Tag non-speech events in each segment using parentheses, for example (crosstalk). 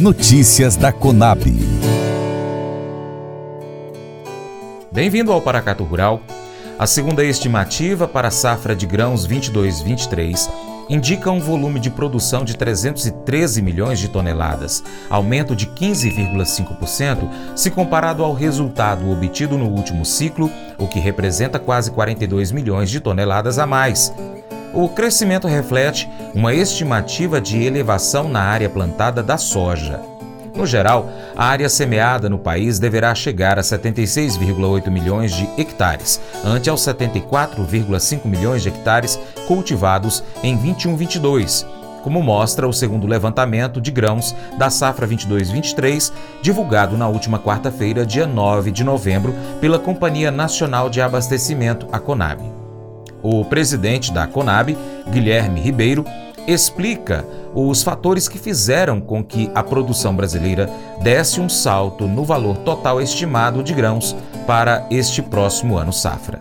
Notícias da Conab. Bem-vindo ao Paracato Rural. A segunda estimativa para a safra de grãos 22-23 indica um volume de produção de 313 milhões de toneladas, aumento de 15,5% se comparado ao resultado obtido no último ciclo, o que representa quase 42 milhões de toneladas a mais. O crescimento reflete uma estimativa de elevação na área plantada da soja. No geral, a área semeada no país deverá chegar a 76,8 milhões de hectares, ante aos 74,5 milhões de hectares cultivados em 21-22, como mostra o segundo levantamento de grãos da safra 22-23, divulgado na última quarta-feira, dia 9 de novembro, pela Companhia Nacional de Abastecimento, a Conab. O presidente da Conab, Guilherme Ribeiro, explica os fatores que fizeram com que a produção brasileira desse um salto no valor total estimado de grãos para este próximo ano safra.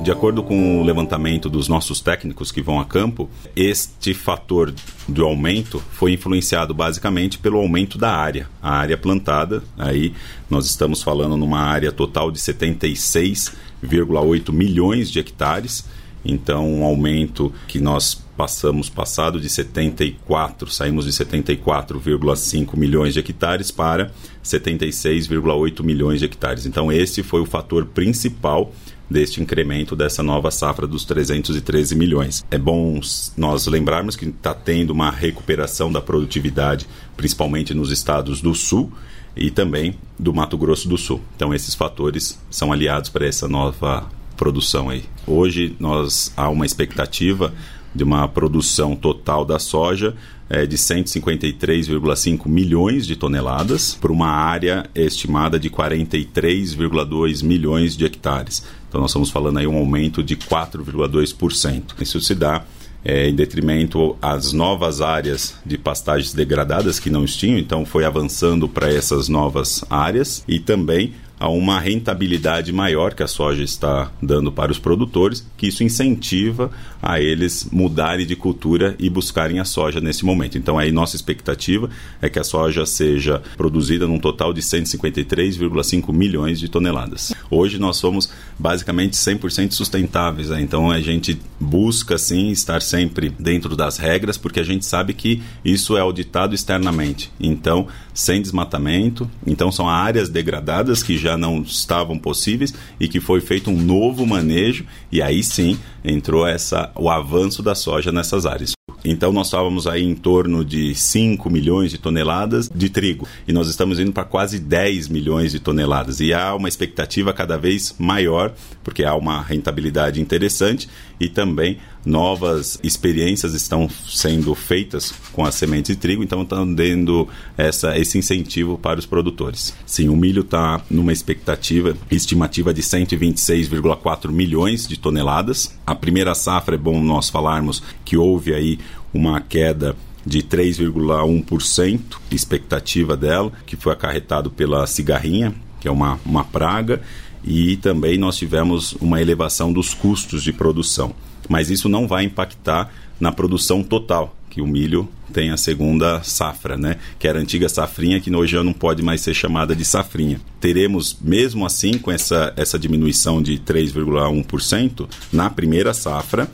De acordo com o levantamento dos nossos técnicos que vão a campo, este fator do aumento foi influenciado basicamente pelo aumento da área, a área plantada. Aí nós estamos falando numa área total de 76,8 milhões de hectares. Então, um aumento que nós passamos passado de 74, saímos de 74,5 milhões de hectares para 76,8 milhões de hectares. Então esse foi o fator principal deste incremento dessa nova safra dos 313 milhões. É bom nós lembrarmos que está tendo uma recuperação da produtividade, principalmente nos estados do sul e também do Mato Grosso do Sul. Então esses fatores são aliados para essa nova produção aí. Hoje nós há uma expectativa de uma produção total da soja é, de 153,5 milhões de toneladas para uma área estimada de 43,2 milhões de hectares. Então nós estamos falando aí um aumento de 4,2%. Isso se dá é, em detrimento às novas áreas de pastagens degradadas que não tinham, então foi avançando para essas novas áreas e também a uma rentabilidade maior que a soja está dando para os produtores, que isso incentiva a eles mudarem de cultura e buscarem a soja nesse momento. Então, aí nossa expectativa é que a soja seja produzida num total de 153,5 milhões de toneladas. Hoje nós somos basicamente 100% sustentáveis, né? então a gente busca sim estar sempre dentro das regras, porque a gente sabe que isso é auditado externamente. Então, sem desmatamento, então são áreas degradadas que já não estavam possíveis e que foi feito um novo manejo e aí sim entrou essa o avanço da soja nessas áreas. Então nós estávamos aí em torno de 5 milhões de toneladas de trigo e nós estamos indo para quase 10 milhões de toneladas e há uma expectativa cada vez maior porque há uma rentabilidade interessante e também novas experiências estão sendo feitas com a semente de trigo, então estão dando essa, esse incentivo para os produtores. Sim, o milho está numa expectativa, estimativa de 126,4 milhões de toneladas. A primeira safra é bom nós falarmos que houve aí uma queda de 3,1%, expectativa dela, que foi acarretado pela cigarrinha, que é uma, uma praga, e também nós tivemos uma elevação dos custos de produção. Mas isso não vai impactar na produção total, que o milho tem a segunda safra, né? Que era a antiga safrinha, que hoje já não pode mais ser chamada de safrinha. Teremos, mesmo assim, com essa, essa diminuição de 3,1% na primeira safra,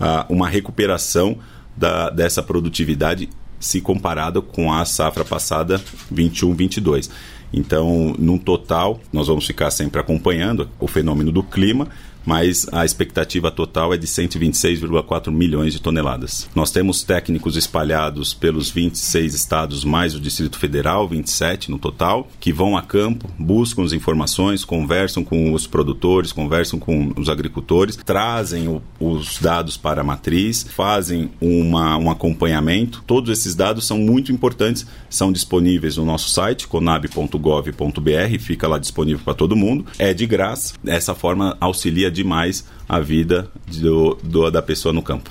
uh, uma recuperação da, dessa produtividade se comparado com a safra passada 21-22. Então, no total, nós vamos ficar sempre acompanhando o fenômeno do clima mas a expectativa total é de 126,4 milhões de toneladas. Nós temos técnicos espalhados pelos 26 estados, mais o Distrito Federal, 27 no total, que vão a campo, buscam as informações, conversam com os produtores, conversam com os agricultores, trazem o, os dados para a matriz, fazem uma, um acompanhamento. Todos esses dados são muito importantes, são disponíveis no nosso site, conab.gov.br, fica lá disponível para todo mundo. É de graça, dessa forma auxilia demais a vida do, do, da pessoa no campo.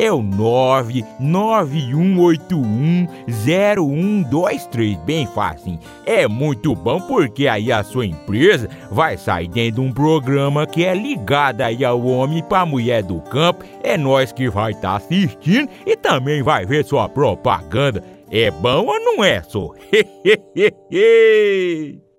é o 99181 0123, bem fácil. É muito bom porque aí a sua empresa vai sair dentro de um programa que é ligado aí ao homem para mulher do campo. É nós que vai estar tá assistindo e também vai ver sua propaganda. É bom ou não é, só? (laughs)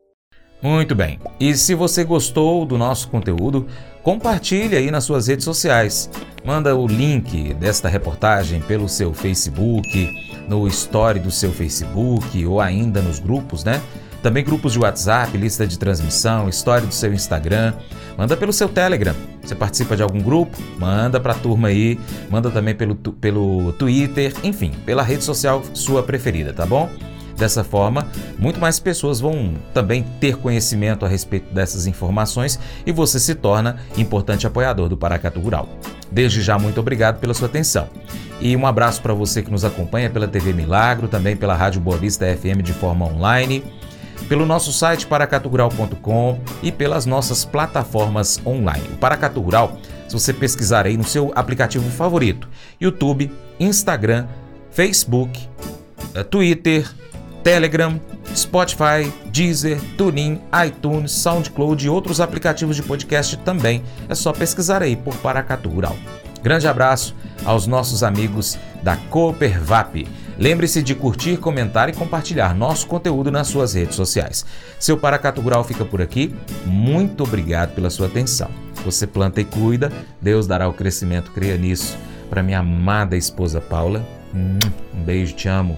Muito bem. E se você gostou do nosso conteúdo, compartilhe aí nas suas redes sociais. Manda o link desta reportagem pelo seu Facebook, no story do seu Facebook ou ainda nos grupos, né? Também grupos de WhatsApp, lista de transmissão, história do seu Instagram. Manda pelo seu Telegram. Você participa de algum grupo? Manda para a turma aí. Manda também pelo, pelo Twitter, enfim, pela rede social sua preferida, tá bom? Dessa forma, muito mais pessoas vão também ter conhecimento a respeito dessas informações e você se torna importante apoiador do Paracatu Rural. Desde já, muito obrigado pela sua atenção. E um abraço para você que nos acompanha pela TV Milagro, também pela Rádio Boa Vista FM de forma online, pelo nosso site paracatugural.com e pelas nossas plataformas online. O Paracatu Rural, se você pesquisar aí no seu aplicativo favorito, YouTube, Instagram, Facebook, eh, Twitter, Telegram, Spotify, Deezer, TuneIn, iTunes, SoundCloud e outros aplicativos de podcast também. É só pesquisar aí por Paracatu Rural. Grande abraço aos nossos amigos da Coopervap. Lembre-se de curtir, comentar e compartilhar nosso conteúdo nas suas redes sociais. Seu Paracatu Rural fica por aqui. Muito obrigado pela sua atenção. Você planta e cuida, Deus dará o crescimento, creia nisso. Para minha amada esposa Paula, hum, um beijo, te amo.